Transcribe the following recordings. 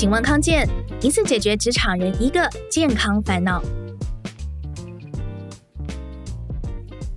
请问康健，一次解决职场人一个健康烦恼。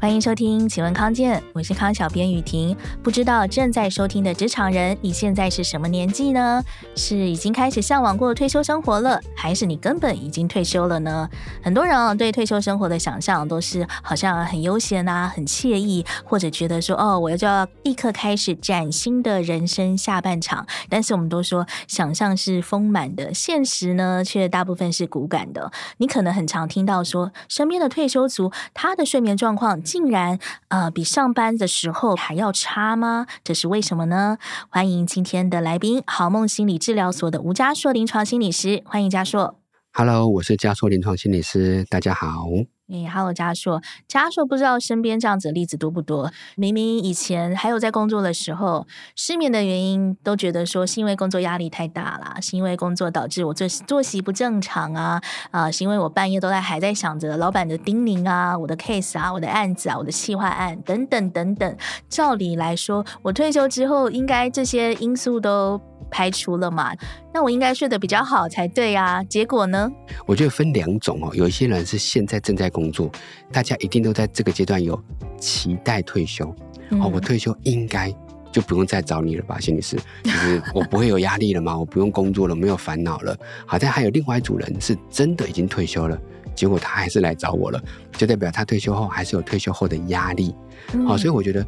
欢迎收听，请问康健，我是康小编雨婷。不知道正在收听的职场人，你现在是什么年纪呢？是已经开始向往过退休生活了，还是你根本已经退休了呢？很多人啊，对退休生活的想象都是好像很悠闲啊，很惬意，或者觉得说哦，我要就要立刻开始崭新的人生下半场。但是我们都说，想象是丰满的，现实呢却大部分是骨感的。你可能很常听到说，身边的退休族，他的睡眠状况。竟然，呃，比上班的时候还要差吗？这是为什么呢？欢迎今天的来宾，好梦心理治疗所的吴家硕临床心理师，欢迎家硕。Hello，我是家硕临床心理师，大家好。哎哈喽，家硕，家硕不知道身边这样子的例子多不多？明明以前还有在工作的时候，失眠的原因都觉得说是因为工作压力太大了，是因为工作导致我作作息不正常啊，啊、是因为我半夜都在还在想着老板的叮咛啊，我的 case 啊，我的案子啊，我的企划案等等等等。照理来说，我退休之后应该这些因素都排除了嘛？那我应该睡得比较好才对啊。结果呢？我觉得分两种哦，有一些人是现在正在工作，大家一定都在这个阶段有期待退休、嗯、哦。我退休应该就不用再找你了吧，心理师，就是我不会有压力了嘛？我不用工作了，没有烦恼了。好，但还有另外一组人是真的已经退休了，结果他还是来找我了，就代表他退休后还是有退休后的压力。好、嗯哦，所以我觉得。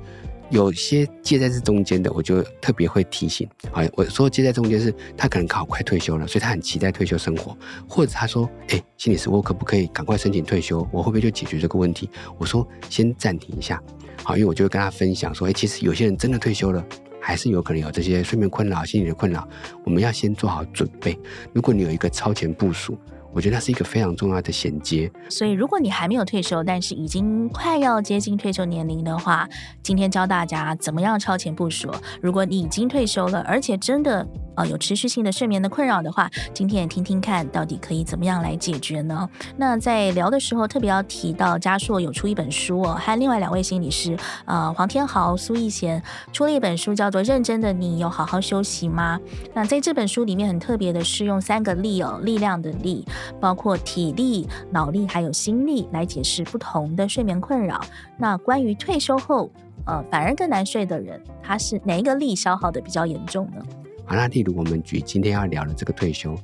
有些介在这中间的，我就特别会提醒。好，我说介在中间是，他可能考快退休了，所以他很期待退休生活，或者他说，哎，心理师，我可不可以赶快申请退休？我会不会就解决这个问题？我说先暂停一下，好，因为我就会跟他分享说，哎，其实有些人真的退休了，还是有可能有这些睡眠困扰、心理的困扰，我们要先做好准备。如果你有一个超前部署。我觉得它是一个非常重要的衔接。所以，如果你还没有退休，但是已经快要接近退休年龄的话，今天教大家怎么样超前部署。如果你已经退休了，而且真的呃有持续性的睡眠的困扰的话，今天也听听看到底可以怎么样来解决呢？那在聊的时候，特别要提到嘉硕有出一本书哦，还有另外两位心理师，呃，黄天豪、苏逸贤出了一本书，叫做《认真的你有好好休息吗》。那在这本书里面很特别的是用三个力哦，力量的力。包括体力、脑力还有心力来解释不同的睡眠困扰。那关于退休后，呃，反而更难睡的人，他是哪一个力消耗的比较严重呢？好，那例如我们举今天要聊的这个退休，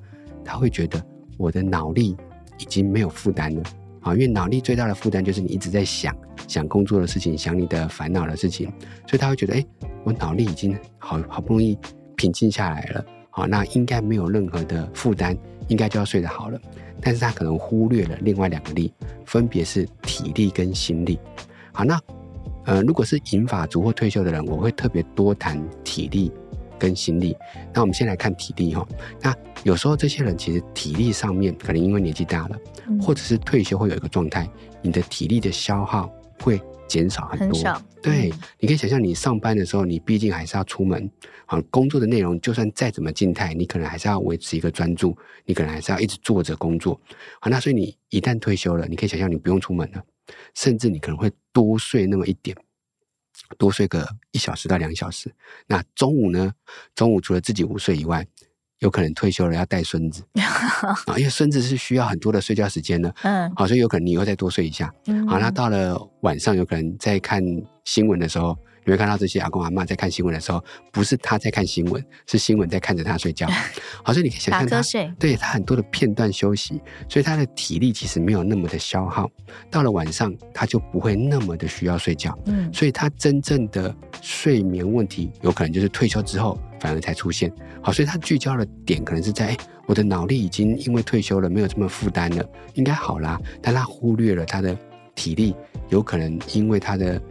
他会觉得我的脑力已经没有负担了啊，因为脑力最大的负担就是你一直在想想工作的事情，想你的烦恼的事情，所以他会觉得，哎，我脑力已经好好不容易平静下来了，好，那应该没有任何的负担。应该就要睡得好了，但是他可能忽略了另外两个力，分别是体力跟心力。好，那呃，如果是银发族或退休的人，我会特别多谈体力跟心力。那我们先来看体力哈。那有时候这些人其实体力上面可能因为年纪大了，或者是退休会有一个状态，你的体力的消耗会。减少很多，很对，你可以想象，你上班的时候，你毕竟还是要出门，啊，工作的内容就算再怎么静态，你可能还是要维持一个专注，你可能还是要一直坐着工作，好，那所以你一旦退休了，你可以想象，你不用出门了，甚至你可能会多睡那么一点，多睡个一小时到两小时。那中午呢？中午除了自己午睡以外，有可能退休了要带孙子 啊，因为孙子是需要很多的睡觉时间的。嗯，好，所以有可能你又再多睡一下。嗯，好，那到了晚上，有可能在看新闻的时候，你会看到这些阿公阿嬷在看新闻的时候，不是他在看新闻，是新闻在看着他睡觉。好，所以你可以想象他，对他很多的片段休息，所以他的体力其实没有那么的消耗。到了晚上，他就不会那么的需要睡觉。嗯，所以他真正的睡眠问题，有可能就是退休之后。反而才出现，好，所以他聚焦的点可能是在，哎，我的脑力已经因为退休了，没有这么负担了，应该好啦。但他忽略了他的体力，有可能因为他的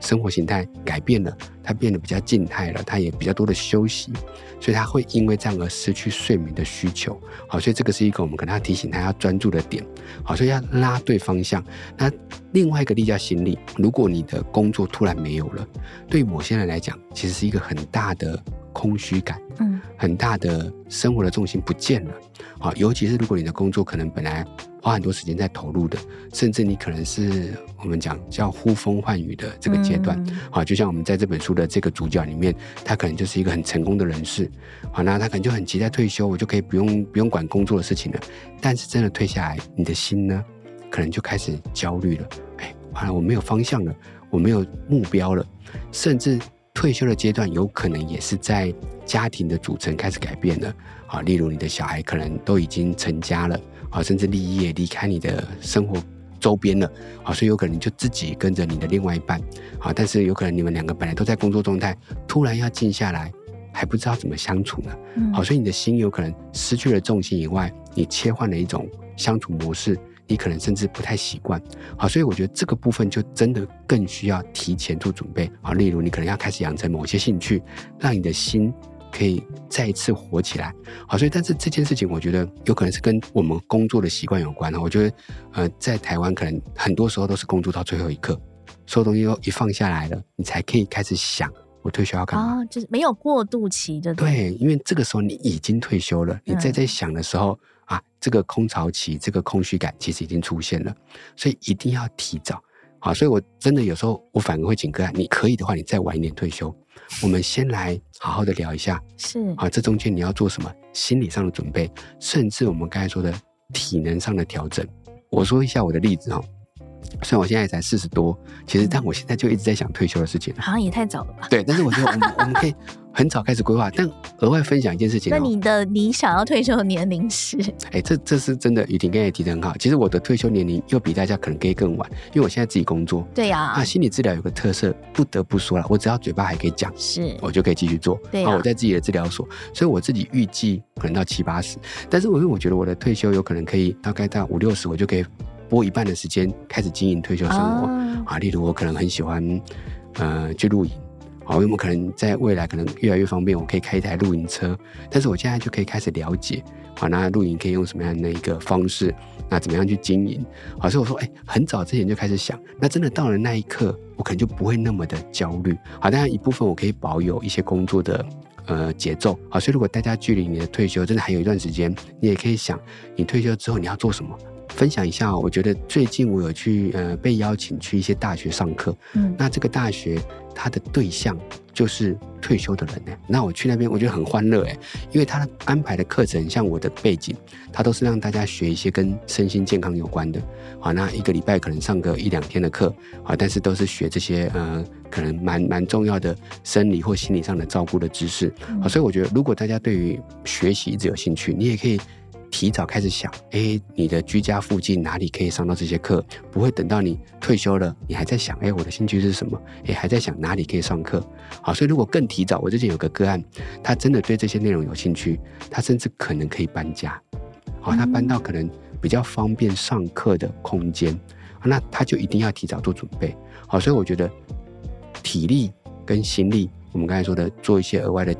生活形态改变了，他变得比较静态了，他也比较多的休息，所以他会因为这样而失去睡眠的需求。好，所以这个是一个我们可能要提醒他要专注的点。好，所以要拉对方向。那另外一个例假心理，如果你的工作突然没有了，对于某些人来讲，其实是一个很大的。空虚感，嗯，很大的生活的重心不见了，好，尤其是如果你的工作可能本来，花很多时间在投入的，甚至你可能是我们讲叫呼风唤雨的这个阶段。好、嗯，就像我们在这本书的这个主角里面，他可能就是一个很成功的人士。好，那他可能就很急在退休，我就可以不用不用管工作的事情了。但是真的退下来，你的心呢，可能就开始焦虑了。哎，完了，我没有方向了，我没有目标了，甚至退休的阶段有可能也是在家庭的组成开始改变了。好，例如你的小孩可能都已经成家了。好，甚至立业离开你的生活周边了，好，所以有可能你就自己跟着你的另外一半，好，但是有可能你们两个本来都在工作状态，突然要静下来，还不知道怎么相处呢，好，所以你的心有可能失去了重心以外，你切换了一种相处模式，你可能甚至不太习惯，好，所以我觉得这个部分就真的更需要提前做准备，好，例如你可能要开始养成某些兴趣，让你的心。可以再一次火起来，好，所以但是这件事情，我觉得有可能是跟我们工作的习惯有关。我觉得，呃，在台湾可能很多时候都是工作到最后一刻，所有东西都一放下来了，你才可以开始想我退休要干嘛。哦，就是没有过渡期的。对，因为这个时候你已经退休了，你再在想的时候、嗯、啊，这个空巢期，这个空虚感其实已经出现了，所以一定要提早。好，所以我真的有时候我反而会请个案，你可以的话，你再晚一点退休。我们先来好好的聊一下，是啊，这中间你要做什么心理上的准备，甚至我们刚才说的体能上的调整。我说一下我的例子哈。虽然我现在才四十多，其实，但我现在就一直在想退休的事情。好像也太早了吧？对，但是我觉得我们我们可以很早开始规划。但额外分享一件事情，那你的你想要退休的年龄是？哎，这这是真的，雨婷刚才也提的很好。其实我的退休年龄又比大家可能可以更晚，因为我现在自己工作。对呀。啊，心理治疗有个特色，不得不说了，我只要嘴巴还可以讲，是，我就可以继续做。对。啊，我在自己的治疗所，所以我自己预计可能到七八十，但是我因为我觉得我的退休有可能可以大概到五六十，我就可以。拨一半的时间开始经营退休生活啊，例如我可能很喜欢呃去露营，好，因为我们可能在未来可能越来越方便，我可以开一台露营车，但是我现在就可以开始了解，好，那露营可以用什么样的一个方式，那怎么样去经营，好，所以我说，哎，很早之前就开始想，那真的到了那一刻，我可能就不会那么的焦虑，好，当然一部分我可以保有一些工作的呃节奏，好，所以如果大家距离你的退休真的还有一段时间，你也可以想，你退休之后你要做什么。分享一下，我觉得最近我有去呃被邀请去一些大学上课，嗯，那这个大学它的对象就是退休的人呢。那我去那边我觉得很欢乐哎，因为他安排的课程像我的背景，他都是让大家学一些跟身心健康有关的。好，那一个礼拜可能上个一两天的课，好，但是都是学这些呃可能蛮蛮重要的生理或心理上的照顾的知识。好，所以我觉得如果大家对于学习一直有兴趣，你也可以。提早开始想，哎，你的居家附近哪里可以上到这些课？不会等到你退休了，你还在想，哎，我的兴趣是什么？哎，还在想哪里可以上课？好，所以如果更提早，我之前有个个案，他真的对这些内容有兴趣，他甚至可能可以搬家，好，他搬到可能比较方便上课的空间，那他就一定要提早做准备。好，所以我觉得体力跟心力，我们刚才说的做一些额外的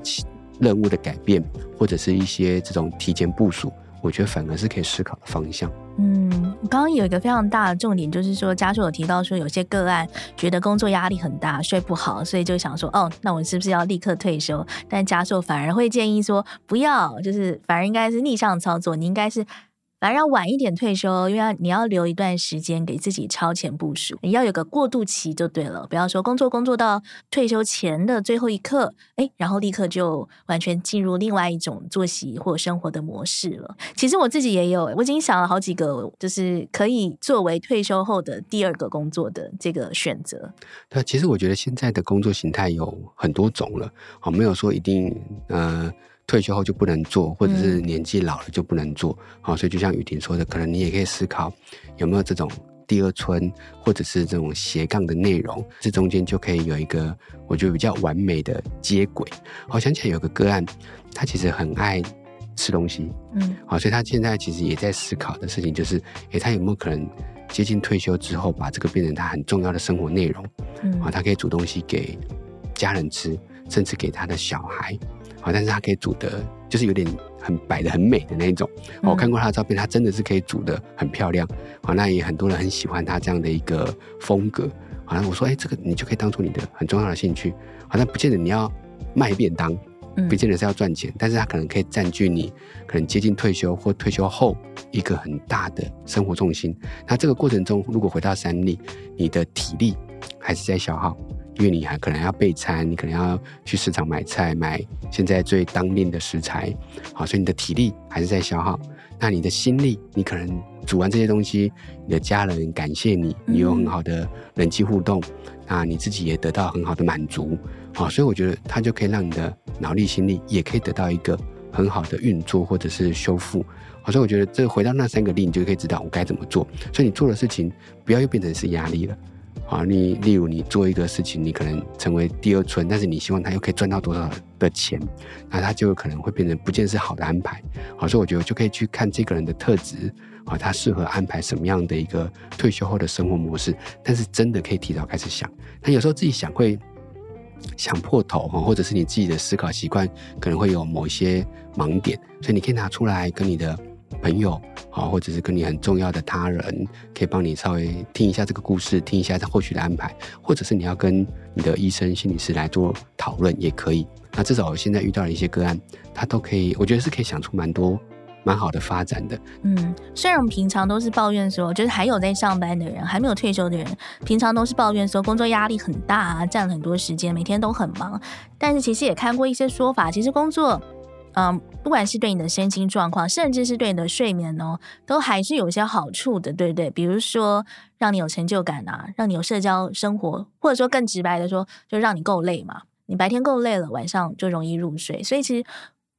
任务的改变，或者是一些这种提前部署。我觉得反而是可以思考的方向。嗯，刚刚有一个非常大的重点，就是说家硕有提到说，有些个案觉得工作压力很大，睡不好，所以就想说，哦，那我是不是要立刻退休？但家硕反而会建议说，不要，就是反而应该是逆向操作，你应该是。反而要晚一点退休，因为你要留一段时间给自己超前部署，你要有个过渡期就对了。不要说工作工作到退休前的最后一刻，哎，然后立刻就完全进入另外一种作息或生活的模式了。其实我自己也有，我已经想了好几个，就是可以作为退休后的第二个工作的这个选择。对，其实我觉得现在的工作形态有很多种了，好，没有说一定，呃。退休后就不能做，或者是年纪老了就不能做，好、嗯，所以就像雨婷说的，可能你也可以思考有没有这种第二春，或者是这种斜杠的内容，这中间就可以有一个我觉得比较完美的接轨。好，想起来有个个案，他其实很爱吃东西，嗯，好，所以他现在其实也在思考的事情就是，诶，他有没有可能接近退休之后，把这个变成他很重要的生活内容，嗯，好，他可以煮东西给家人吃，甚至给他的小孩。好，但是他可以煮的，就是有点很摆的很美的那一种。我看过他的照片，他真的是可以煮的很漂亮。好，那也很多人很喜欢他这样的一个风格。好，那我说，哎，这个你就可以当做你的很重要的兴趣。好，那不见得你要卖便当，不见得是要赚钱，但是他可能可以占据你可能接近退休或退休后一个很大的生活重心。那这个过程中，如果回到山里，你的体力还是在消耗，因为你还可能要备餐，你可能要去市场买菜，买现在最当令的食材，好，所以你的体力还是在消耗。那你的心力，你可能煮完这些东西，你的家人感谢你，你有很好的人际互动，那你自己也得到很好的满足，好，所以我觉得它就可以让你的脑力、心力也可以得到一个很好的运作或者是修复。好，所以我觉得这回到那三个力，你就可以知道我该怎么做。所以你做的事情不要又变成是压力了。啊，你例如你做一个事情，你可能成为第二春，但是你希望他又可以赚到多少的钱，那他就有可能会变成不见是好的安排。好，所以我觉得就可以去看这个人的特质，啊，他适合安排什么样的一个退休后的生活模式。但是真的可以提早开始想，那有时候自己想会想破头哈，或者是你自己的思考习惯可能会有某一些盲点，所以你可以拿出来跟你的。朋友，好，或者是跟你很重要的他人，可以帮你稍微听一下这个故事，听一下他后续的安排，或者是你要跟你的医生、心理师来做讨论也可以。那至少我现在遇到了一些个案，他都可以，我觉得是可以想出蛮多蛮好的发展的。嗯，虽然我们平常都是抱怨说，就是还有在上班的人，还没有退休的人，平常都是抱怨说工作压力很大啊，占了很多时间，每天都很忙。但是其实也看过一些说法，其实工作。嗯，不管是对你的身心状况，甚至是对你的睡眠哦，都还是有一些好处的，对不对？比如说，让你有成就感啊，让你有社交生活，或者说更直白的说，就让你够累嘛。你白天够累了，晚上就容易入睡。所以其实，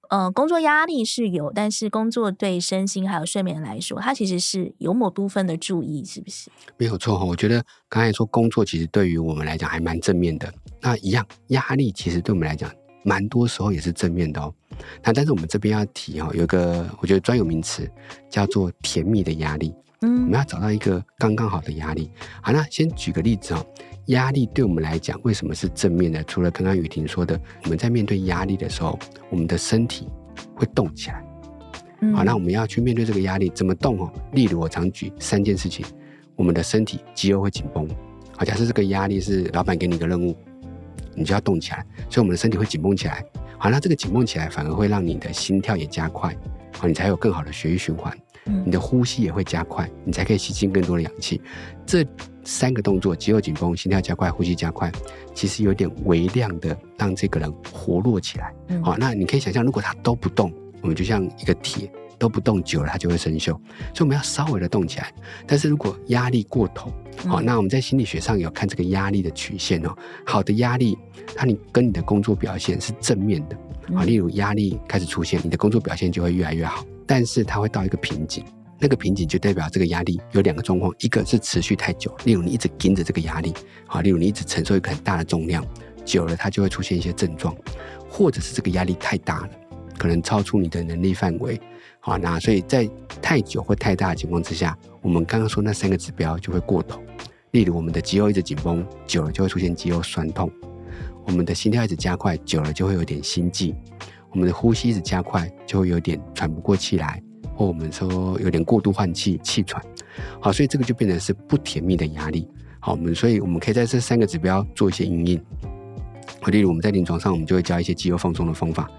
呃，工作压力是有，但是工作对身心还有睡眠来说，它其实是有某部分的注意，是不是？没有错哈，我觉得刚才说工作其实对于我们来讲还蛮正面的。那一样，压力其实对我们来讲。蛮多时候也是正面的哦，那但是我们这边要提哦，有一个我觉得专有名词叫做甜蜜的压力，嗯，我们要找到一个刚刚好的压力。好，那先举个例子哦，压力对我们来讲为什么是正面的？除了刚刚雨婷说的，我们在面对压力的时候，我们的身体会动起来。好，那我们要去面对这个压力，怎么动哦？例如我常举三件事情，我们的身体肌肉会紧绷。好，假设这个压力是老板给你一个任务。你就要动起来，所以我们的身体会紧绷起来。好，那这个紧绷起来反而会让你的心跳也加快，好，你才有更好的血液循环。嗯，你的呼吸也会加快，你才可以吸进更多的氧气。这三个动作，肌肉紧绷、心跳加快、呼吸加快，其实有点微量的让这个人活络起来。好，那你可以想象，如果他都不动，我们就像一个铁。都不动久了，它就会生锈，所以我们要稍微的动起来。但是如果压力过头，好，那我们在心理学上有看这个压力的曲线哦。好的压力，它你跟你的工作表现是正面的啊。例如压力开始出现，你的工作表现就会越来越好。但是它会到一个瓶颈，那个瓶颈就代表这个压力有两个状况：一个是持续太久，例如你一直盯着这个压力，好，例如你一直承受一个很大的重量，久了它就会出现一些症状，或者是这个压力太大了，可能超出你的能力范围。好，那所以在太久或太大的情况之下，我们刚刚说那三个指标就会过头。例如，我们的肌肉一直紧绷，久了就会出现肌肉酸痛；我们的心跳一直加快，久了就会有点心悸；我们的呼吸一直加快，就会有点喘不过气来，或我们说有点过度换气、气喘。好，所以这个就变成是不甜蜜的压力。好，我们所以我们可以在这三个指标做一些因应。例如我们在临床上，我们就会教一些肌肉放松的方法。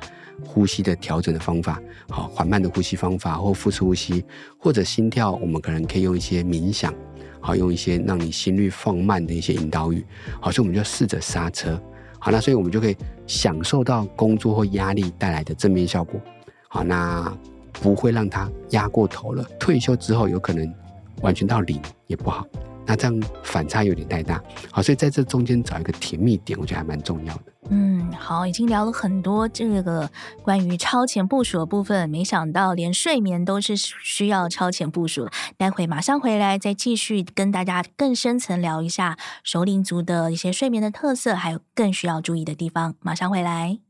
呼吸的调整的方法，好，缓慢的呼吸方法，或腹式呼吸，或者心跳，我们可能可以用一些冥想，好，用一些让你心率放慢的一些引导语，好，所以我们就试着刹车，好，那所以我们就可以享受到工作或压力带来的正面效果，好，那不会让它压过头了。退休之后有可能完全到零也不好，那这样反差有点太大，好，所以在这中间找一个甜蜜点，我觉得还蛮重要的。嗯，好，已经聊了很多这个关于超前部署的部分，没想到连睡眠都是需要超前部署。待会马上回来再继续跟大家更深层聊一下首领族的一些睡眠的特色，还有更需要注意的地方。马上回来。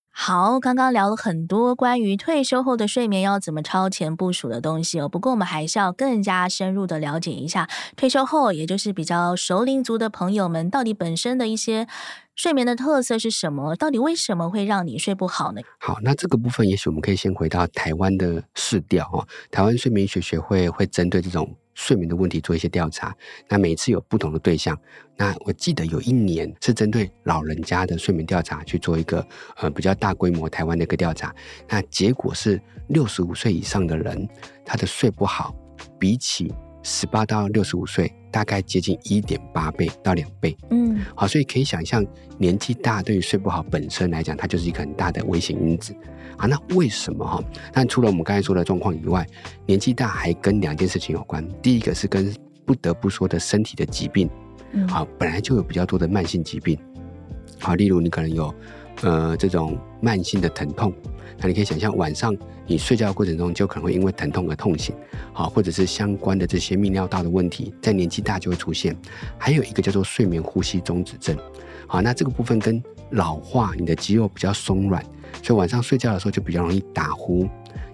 好，刚刚聊了很多关于退休后的睡眠要怎么超前部署的东西哦。不过我们还是要更加深入的了解一下退休后，也就是比较熟龄族的朋友们，到底本身的一些睡眠的特色是什么？到底为什么会让你睡不好呢？好，那这个部分也许我们可以先回到台湾的市调哦。台湾睡眠学学会会针对这种。睡眠的问题做一些调查，那每次有不同的对象。那我记得有一年是针对老人家的睡眠调查去做一个呃比较大规模台湾的一个调查，那结果是六十五岁以上的人，他的睡不好，比起十八到六十五岁，大概接近一点八倍到两倍。嗯，好，所以可以想象，年纪大对于睡不好本身来讲，它就是一个很大的危险因子。啊，那为什么哈？但除了我们刚才说的状况以外，年纪大还跟两件事情有关。第一个是跟不得不说的身体的疾病，好，本来就有比较多的慢性疾病，好，例如你可能有呃这种慢性的疼痛，那你可以想象晚上你睡觉的过程中就可能会因为疼痛而痛醒，好，或者是相关的这些泌尿道的问题，在年纪大就会出现。还有一个叫做睡眠呼吸中止症，好，那这个部分跟老化，你的肌肉比较松软。所以晚上睡觉的时候就比较容易打呼，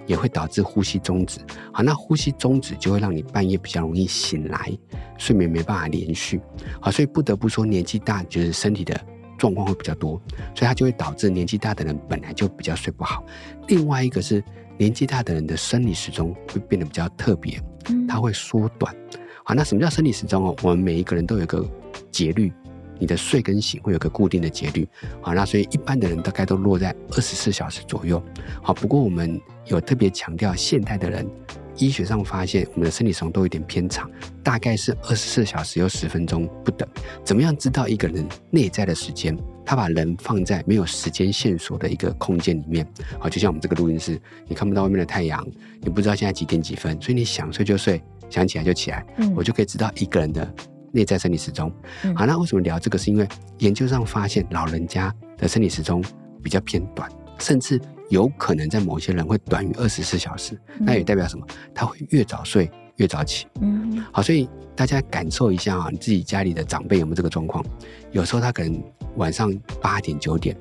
也会导致呼吸中止。好，那呼吸中止就会让你半夜比较容易醒来，睡眠没办法连续。好，所以不得不说，年纪大就是身体的状况会比较多，所以它就会导致年纪大的人本来就比较睡不好。另外一个是年纪大的人的生理时钟会变得比较特别，它会缩短。好，那什么叫生理时钟哦？我们每一个人都有一个节律。你的睡跟醒会有个固定的节律，好，那所以一般的人大概都落在二十四小时左右，好，不过我们有特别强调，现代的人医学上发现我们的生理时钟都有点偏长，大概是二十四小时有十分钟不等。怎么样知道一个人内在的时间？他把人放在没有时间线索的一个空间里面，好，就像我们这个录音室，你看不到外面的太阳，你不知道现在几点几分，所以你想睡就睡，想起来就起来，嗯，我就可以知道一个人的。内在生理时钟，好，那为什么聊这个？是因为研究上发现，老人家的生理时钟比较偏短，甚至有可能在某些人会短于二十四小时。那也代表什么？他会越早睡越早起。嗯，好，所以大家感受一下啊，你自己家里的长辈有没有这个状况？有时候他可能晚上八点九点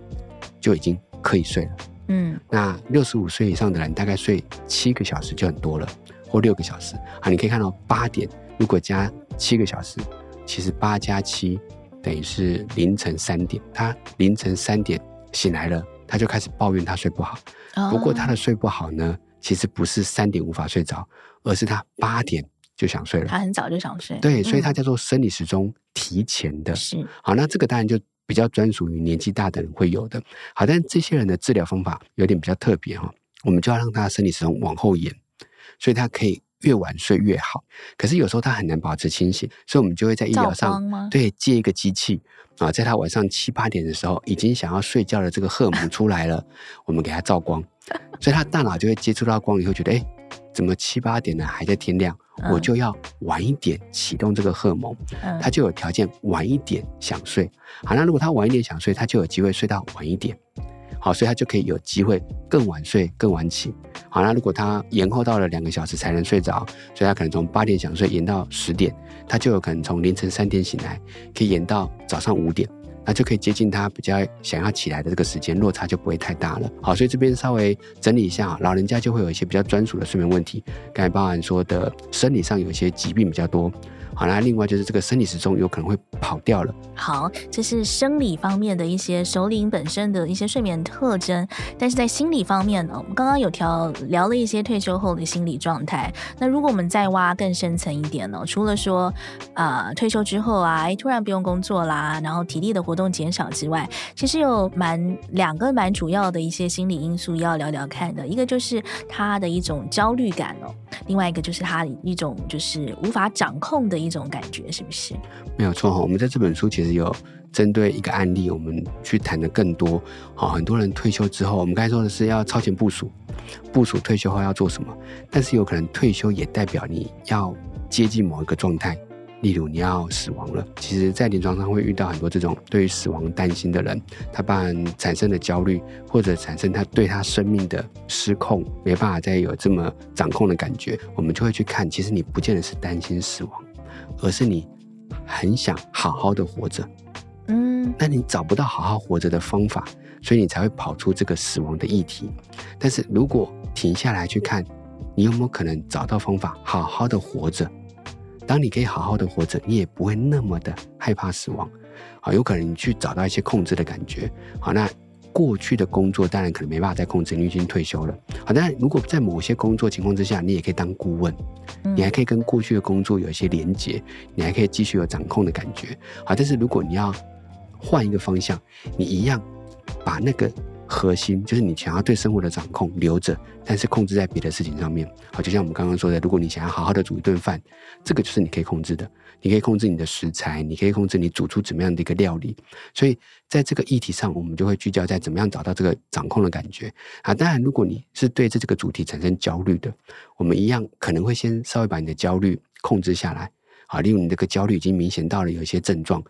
就已经可以睡了。嗯，那六十五岁以上的人大概睡七个小时就很多了，或六个小时。啊，你可以看到八点如果加七个小时。其实八加七等于是凌晨三点，他凌晨三点醒来了，他就开始抱怨他睡不好。不过他的睡不好呢，其实不是三点无法睡着，而是他八点就想睡了。他很早就想睡。对，所以他叫做生理时钟提前的。是。好，那这个当然就比较专属于年纪大的人会有的。好，但这些人的治疗方法有点比较特别哈，我们就要让他的生理时钟往后延，所以他可以。越晚睡越好，可是有时候他很难保持清醒，所以我们就会在医疗上对接一个机器啊，在他晚上七八点的时候，已经想要睡觉的这个荷尔蒙出来了，我们给他照光，所以他大脑就会接触到光以后，觉得哎，怎么七八点了还在天亮，我就要晚一点启动这个荷尔蒙，他就有条件晚一点想睡。好，那如果他晚一点想睡，他就有机会睡到晚一点。好，所以他就可以有机会更晚睡、更晚起。好，那如果他延后到了两个小时才能睡着，所以他可能从八点想睡延到十点，他就有可能从凌晨三点醒来，可以延到早上五点，那就可以接近他比较想要起来的这个时间，落差就不会太大了。好，所以这边稍微整理一下，老人家就会有一些比较专属的睡眠问题，刚才包含说的生理上有一些疾病比较多。好，那另外就是这个生理时钟有可能会跑掉了。好，这是生理方面的一些首领本身的一些睡眠特征，但是在心理方面呢，我们刚刚有调聊了一些退休后的心理状态。那如果我们再挖更深层一点呢，除了说啊、退休之后啊，突然不用工作啦，然后体力的活动减少之外，其实有蛮两个蛮主要的一些心理因素要聊聊看的。一个就是他的一种焦虑感哦，另外一个就是他一种就是无法掌控的。一种感觉是不是？没有错哈，我们在这本书其实有针对一个案例，我们去谈的更多。好，很多人退休之后，我们刚才说的是要超前部署，部署退休后要做什么。但是有可能退休也代表你要接近某一个状态，例如你要死亡了。其实，在临床上会遇到很多这种对于死亡担心的人，他当然产生的焦虑，或者产生他对他生命的失控，没办法再有这么掌控的感觉。我们就会去看，其实你不见得是担心死亡。而是你很想好好的活着，嗯，嗯，那你找不到好好活着的方法，所以你才会跑出这个死亡的议题。但是如果停下来去看，你有没有可能找到方法，好好的活着？当你可以好好的活着，你也不会那么的害怕死亡。好，有可能你去找到一些控制的感觉。好，那过去的工作当然可能没办法再控制，你已经退休了。好，但如果在某些工作情况之下，你也可以当顾问，你还可以跟过去的工作有一些连接，你还可以继续有掌控的感觉。好，但是如果你要换一个方向，你一样把那个。核心就是你想要对生活的掌控留着，但是控制在别的事情上面。好，就像我们刚刚说的，如果你想要好好的煮一顿饭，这个就是你可以控制的。你可以控制你的食材，你可以控制你煮出怎么样的一个料理。所以在这个议题上，我们就会聚焦在怎么样找到这个掌控的感觉。啊，当然，如果你是对这这个主题产生焦虑的，我们一样可能会先稍微把你的焦虑控制下来。啊，例如你这个焦虑已经明显到了有一些症状。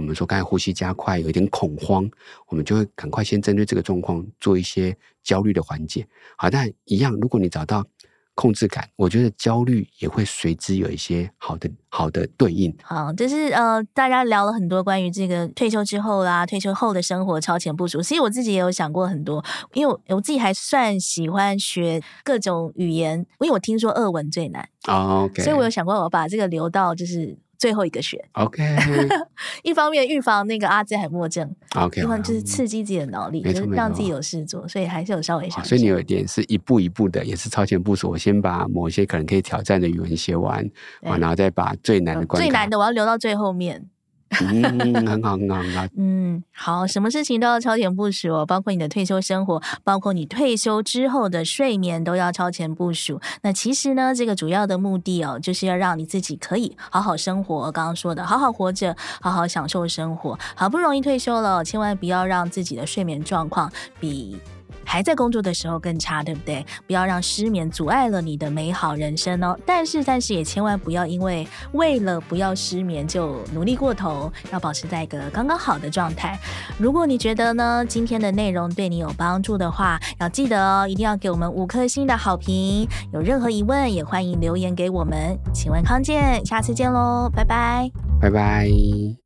我们说刚才呼吸加快，有一点恐慌，我们就会赶快先针对这个状况做一些焦虑的缓解。好，但一样，如果你找到控制感，我觉得焦虑也会随之有一些好的好的对应。好，就是呃，大家聊了很多关于这个退休之后啦，退休后的生活超前部署。其实我自己也有想过很多，因为我自己还算喜欢学各种语言，因为我听说俄文最难。Oh, OK，所以我有想过我把这个留到就是。最后一个学，OK。一方面预防那个阿兹海默症，OK。一方面就是刺激自己的脑力，嗯、就是让自己有事做，所以还是有稍微想。所以你有一点是一步一步的，也是超前部署。我先把某些可能可以挑战的语文写完，然后再把最难的关、嗯、最难的我要留到最后面。嗯，很好，很好，嗯，好，什么事情都要超前部署哦，包括你的退休生活，包括你退休之后的睡眠都要超前部署。那其实呢，这个主要的目的哦，就是要让你自己可以好好生活。刚刚说的，好好活着，好好享受生活。好不容易退休了，千万不要让自己的睡眠状况比。还在工作的时候更差，对不对？不要让失眠阻碍了你的美好人生哦。但是，但是也千万不要因为为了不要失眠就努力过头，要保持在一个刚刚好的状态。如果你觉得呢，今天的内容对你有帮助的话，要记得哦，一定要给我们五颗星的好评。有任何疑问也欢迎留言给我们。请问康健，下次见喽，拜拜，拜拜。